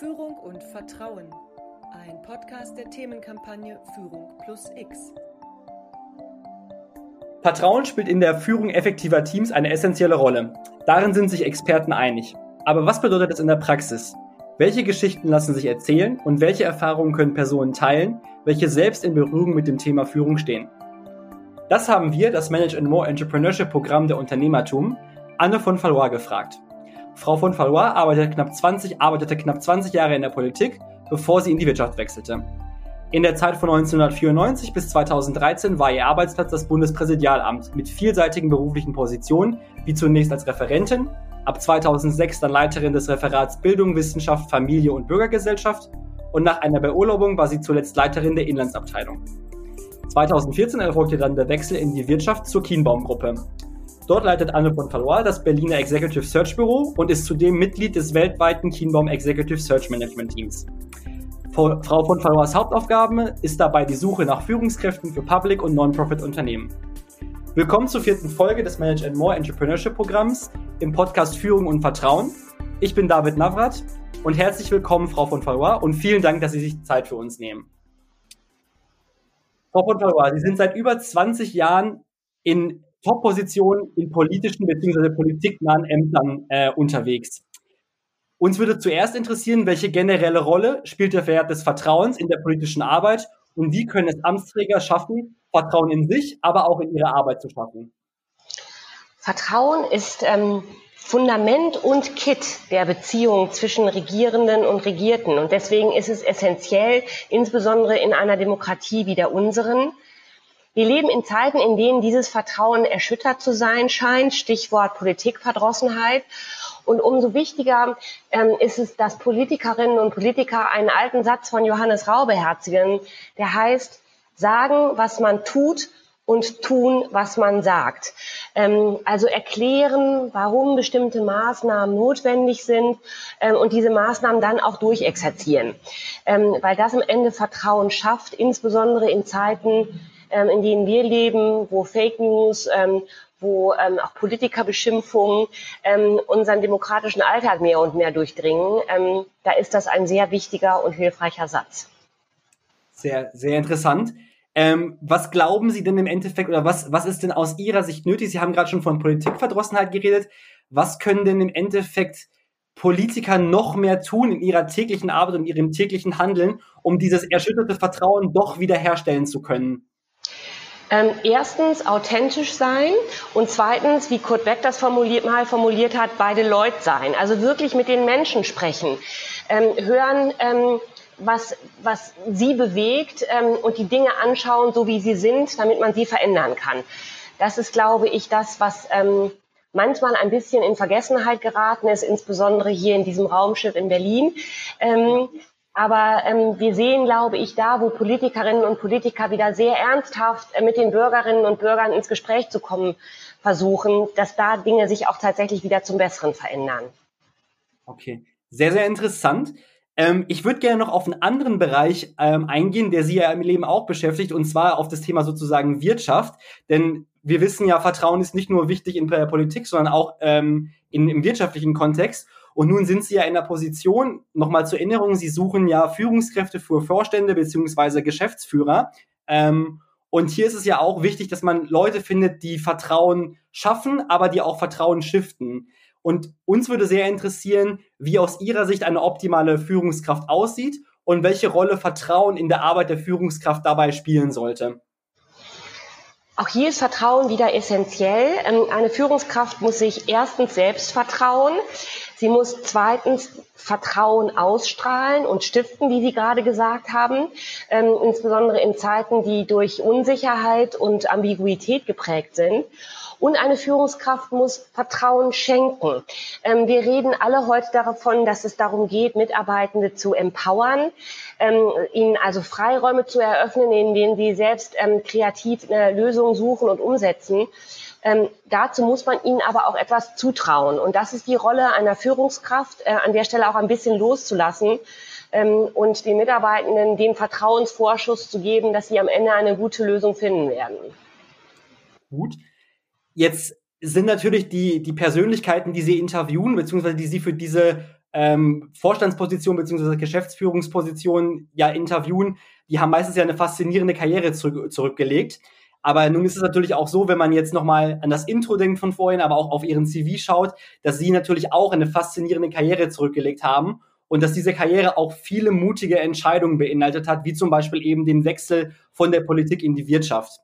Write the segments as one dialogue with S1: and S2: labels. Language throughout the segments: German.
S1: Führung und Vertrauen. Ein Podcast der Themenkampagne Führung plus X.
S2: Vertrauen spielt in der Führung effektiver Teams eine essentielle Rolle. Darin sind sich Experten einig. Aber was bedeutet es in der Praxis? Welche Geschichten lassen sich erzählen und welche Erfahrungen können Personen teilen, welche selbst in Berührung mit dem Thema Führung stehen? Das haben wir, das Manage and More Entrepreneurship Programm der Unternehmertum, Anne von Valois gefragt. Frau von Valois arbeitete knapp 20, arbeitete knapp 20 Jahre in der Politik, bevor sie in die Wirtschaft wechselte. In der Zeit von 1994 bis 2013 war ihr Arbeitsplatz das Bundespräsidialamt mit vielseitigen beruflichen Positionen, wie zunächst als Referentin, ab 2006 dann Leiterin des Referats Bildung, Wissenschaft, Familie und Bürgergesellschaft und nach einer Beurlaubung war sie zuletzt Leiterin der Inlandsabteilung. 2014 erfolgte dann der Wechsel in die Wirtschaft zur Kienbaum-Gruppe. Dort leitet Anne von Valois das Berliner Executive Search Büro und ist zudem Mitglied des weltweiten Kienbaum Executive Search Management Teams. Frau von Valois Hauptaufgabe ist dabei die Suche nach Führungskräften für Public- und Non-Profit-Unternehmen. Willkommen zur vierten Folge des Manage and More Entrepreneurship Programms im Podcast Führung und Vertrauen. Ich bin David Navrat und herzlich willkommen, Frau von Valois, und vielen Dank, dass Sie sich Zeit für uns nehmen. Frau von Valois, Sie sind seit über 20 Jahren in Top-Positionen in politischen bzw. politiknahen Ämtern äh, unterwegs. Uns würde zuerst interessieren, welche generelle Rolle spielt der Wert des Vertrauens in der politischen Arbeit und wie können es Amtsträger schaffen, Vertrauen in sich, aber auch in ihre Arbeit zu schaffen?
S3: Vertrauen ist ähm, Fundament und Kit der Beziehung zwischen Regierenden und Regierten. Und deswegen ist es essentiell, insbesondere in einer Demokratie wie der unseren, wir leben in Zeiten, in denen dieses Vertrauen erschüttert zu sein scheint, Stichwort Politikverdrossenheit. Und umso wichtiger ähm, ist es, dass Politikerinnen und Politiker einen alten Satz von Johannes Rau beherzigen, der heißt, sagen, was man tut und tun, was man sagt. Ähm, also erklären, warum bestimmte Maßnahmen notwendig sind ähm, und diese Maßnahmen dann auch durchexerzieren. Ähm, weil das am Ende Vertrauen schafft, insbesondere in Zeiten, ähm, in denen wir leben, wo Fake News, ähm, wo ähm, auch Politikerbeschimpfungen ähm, unseren demokratischen Alltag mehr und mehr durchdringen, ähm, da ist das ein sehr wichtiger und hilfreicher Satz.
S2: Sehr, sehr interessant. Ähm, was glauben Sie denn im Endeffekt oder was, was ist denn aus Ihrer Sicht nötig? Sie haben gerade schon von Politikverdrossenheit geredet. Was können denn im Endeffekt Politiker noch mehr tun in ihrer täglichen Arbeit und ihrem täglichen Handeln, um dieses erschütterte Vertrauen doch wiederherstellen zu können?
S3: Ähm, erstens authentisch sein und zweitens, wie Kurt Beck das formuliert, mal formuliert hat, beide Leute sein. Also wirklich mit den Menschen sprechen, ähm, hören, ähm, was, was sie bewegt ähm, und die Dinge anschauen, so wie sie sind, damit man sie verändern kann. Das ist, glaube ich, das, was ähm, manchmal ein bisschen in Vergessenheit geraten ist, insbesondere hier in diesem Raumschiff in Berlin. Aber ähm, wir sehen, glaube ich, da, wo Politikerinnen und Politiker wieder sehr ernsthaft äh, mit den Bürgerinnen und Bürgern ins Gespräch zu kommen versuchen, dass da Dinge sich auch tatsächlich wieder zum Besseren verändern.
S2: Okay, sehr, sehr interessant. Ähm, ich würde gerne noch auf einen anderen Bereich ähm, eingehen, der Sie ja im Leben auch beschäftigt, und zwar auf das Thema sozusagen Wirtschaft. Denn wir wissen ja, Vertrauen ist nicht nur wichtig in der Politik, sondern auch ähm, in, im wirtschaftlichen Kontext. Und nun sind Sie ja in der Position, nochmal zur Erinnerung, Sie suchen ja Führungskräfte für Vorstände beziehungsweise Geschäftsführer. Ähm, und hier ist es ja auch wichtig, dass man Leute findet, die Vertrauen schaffen, aber die auch Vertrauen shiften. Und uns würde sehr interessieren, wie aus Ihrer Sicht eine optimale Führungskraft aussieht und welche Rolle Vertrauen in der Arbeit der Führungskraft dabei spielen sollte.
S3: Auch hier ist Vertrauen wieder essentiell. Ähm, eine Führungskraft muss sich erstens selbst vertrauen. Sie muss zweitens Vertrauen ausstrahlen und stiften, wie Sie gerade gesagt haben, ähm, insbesondere in Zeiten, die durch Unsicherheit und Ambiguität geprägt sind. Und eine Führungskraft muss Vertrauen schenken. Ähm, wir reden alle heute davon, dass es darum geht, Mitarbeitende zu empowern, ähm, ihnen also Freiräume zu eröffnen, in denen sie selbst ähm, kreativ eine Lösung suchen und umsetzen. Ähm, dazu muss man ihnen aber auch etwas zutrauen. Und das ist die Rolle einer Führungskraft, äh, an der Stelle auch ein bisschen loszulassen ähm, und den Mitarbeitenden den Vertrauensvorschuss zu geben, dass sie am Ende eine gute Lösung finden werden.
S2: Gut. Jetzt sind natürlich die, die Persönlichkeiten, die Sie interviewen, beziehungsweise die Sie für diese ähm, Vorstandspositionen bzw. Geschäftsführungspositionen ja interviewen, die haben meistens ja eine faszinierende Karriere zurück, zurückgelegt. Aber nun ist es natürlich auch so, wenn man jetzt nochmal an das Intro denkt von vorhin, aber auch auf ihren CV schaut, dass sie natürlich auch eine faszinierende Karriere zurückgelegt haben und dass diese Karriere auch viele mutige Entscheidungen beinhaltet hat, wie zum Beispiel eben den Wechsel von der Politik in die Wirtschaft.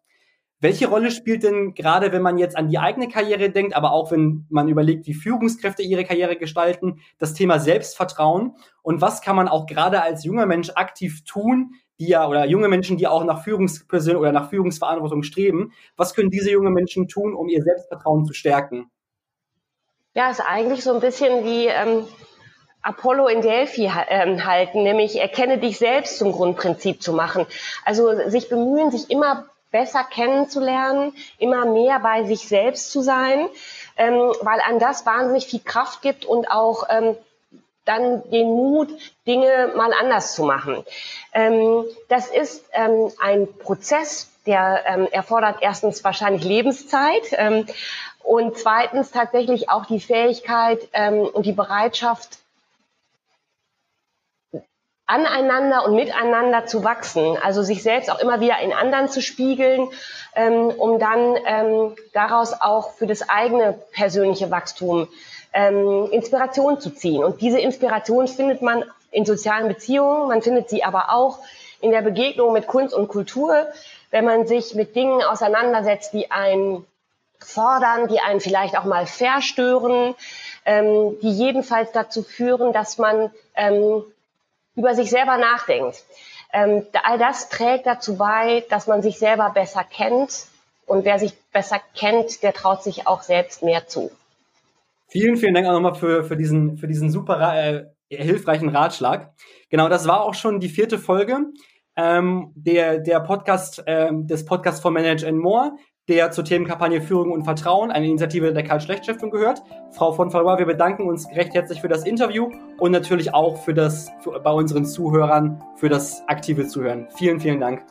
S2: Welche Rolle spielt denn gerade, wenn man jetzt an die eigene Karriere denkt, aber auch wenn man überlegt, wie Führungskräfte ihre Karriere gestalten, das Thema Selbstvertrauen und was kann man auch gerade als junger Mensch aktiv tun, die ja oder junge Menschen, die auch nach Führungspersonen oder nach Führungsverantwortung streben, was können diese jungen Menschen tun, um ihr Selbstvertrauen zu stärken?
S3: Ja, ist eigentlich so ein bisschen wie ähm, Apollo in Delphi äh, halten, nämlich erkenne dich selbst zum Grundprinzip zu machen. Also sich bemühen, sich immer besser kennenzulernen, immer mehr bei sich selbst zu sein, ähm, weil an das wahnsinnig viel Kraft gibt und auch ähm, dann den Mut, Dinge mal anders zu machen. Ähm, das ist ähm, ein Prozess, der ähm, erfordert erstens wahrscheinlich Lebenszeit ähm, und zweitens tatsächlich auch die Fähigkeit ähm, und die Bereitschaft, aneinander und miteinander zu wachsen, also sich selbst auch immer wieder in anderen zu spiegeln, ähm, um dann daraus auch für das eigene persönliche Wachstum ähm, Inspiration zu ziehen. Und diese Inspiration findet man in sozialen Beziehungen, man findet sie aber auch in der Begegnung mit Kunst und Kultur, wenn man sich mit Dingen auseinandersetzt, die einen fordern, die einen vielleicht auch mal verstören, ähm, die jedenfalls dazu führen, dass man ähm, über sich selber nachdenkt. Ähm, all das trägt dazu bei, dass man sich selber besser kennt. Und wer sich besser kennt, der traut sich auch selbst mehr zu.
S2: Vielen, vielen Dank auch nochmal für, für, diesen, für diesen super äh, hilfreichen Ratschlag. Genau, das war auch schon die vierte Folge ähm, der, der Podcast, ähm, des Podcasts von Manage and More der zur Themenkampagne Führung und Vertrauen, eine Initiative der Karl-Schlecht-Stiftung gehört. Frau von Valois, wir bedanken uns recht herzlich für das Interview und natürlich auch für das, für, bei unseren Zuhörern für das aktive Zuhören. Vielen, vielen Dank.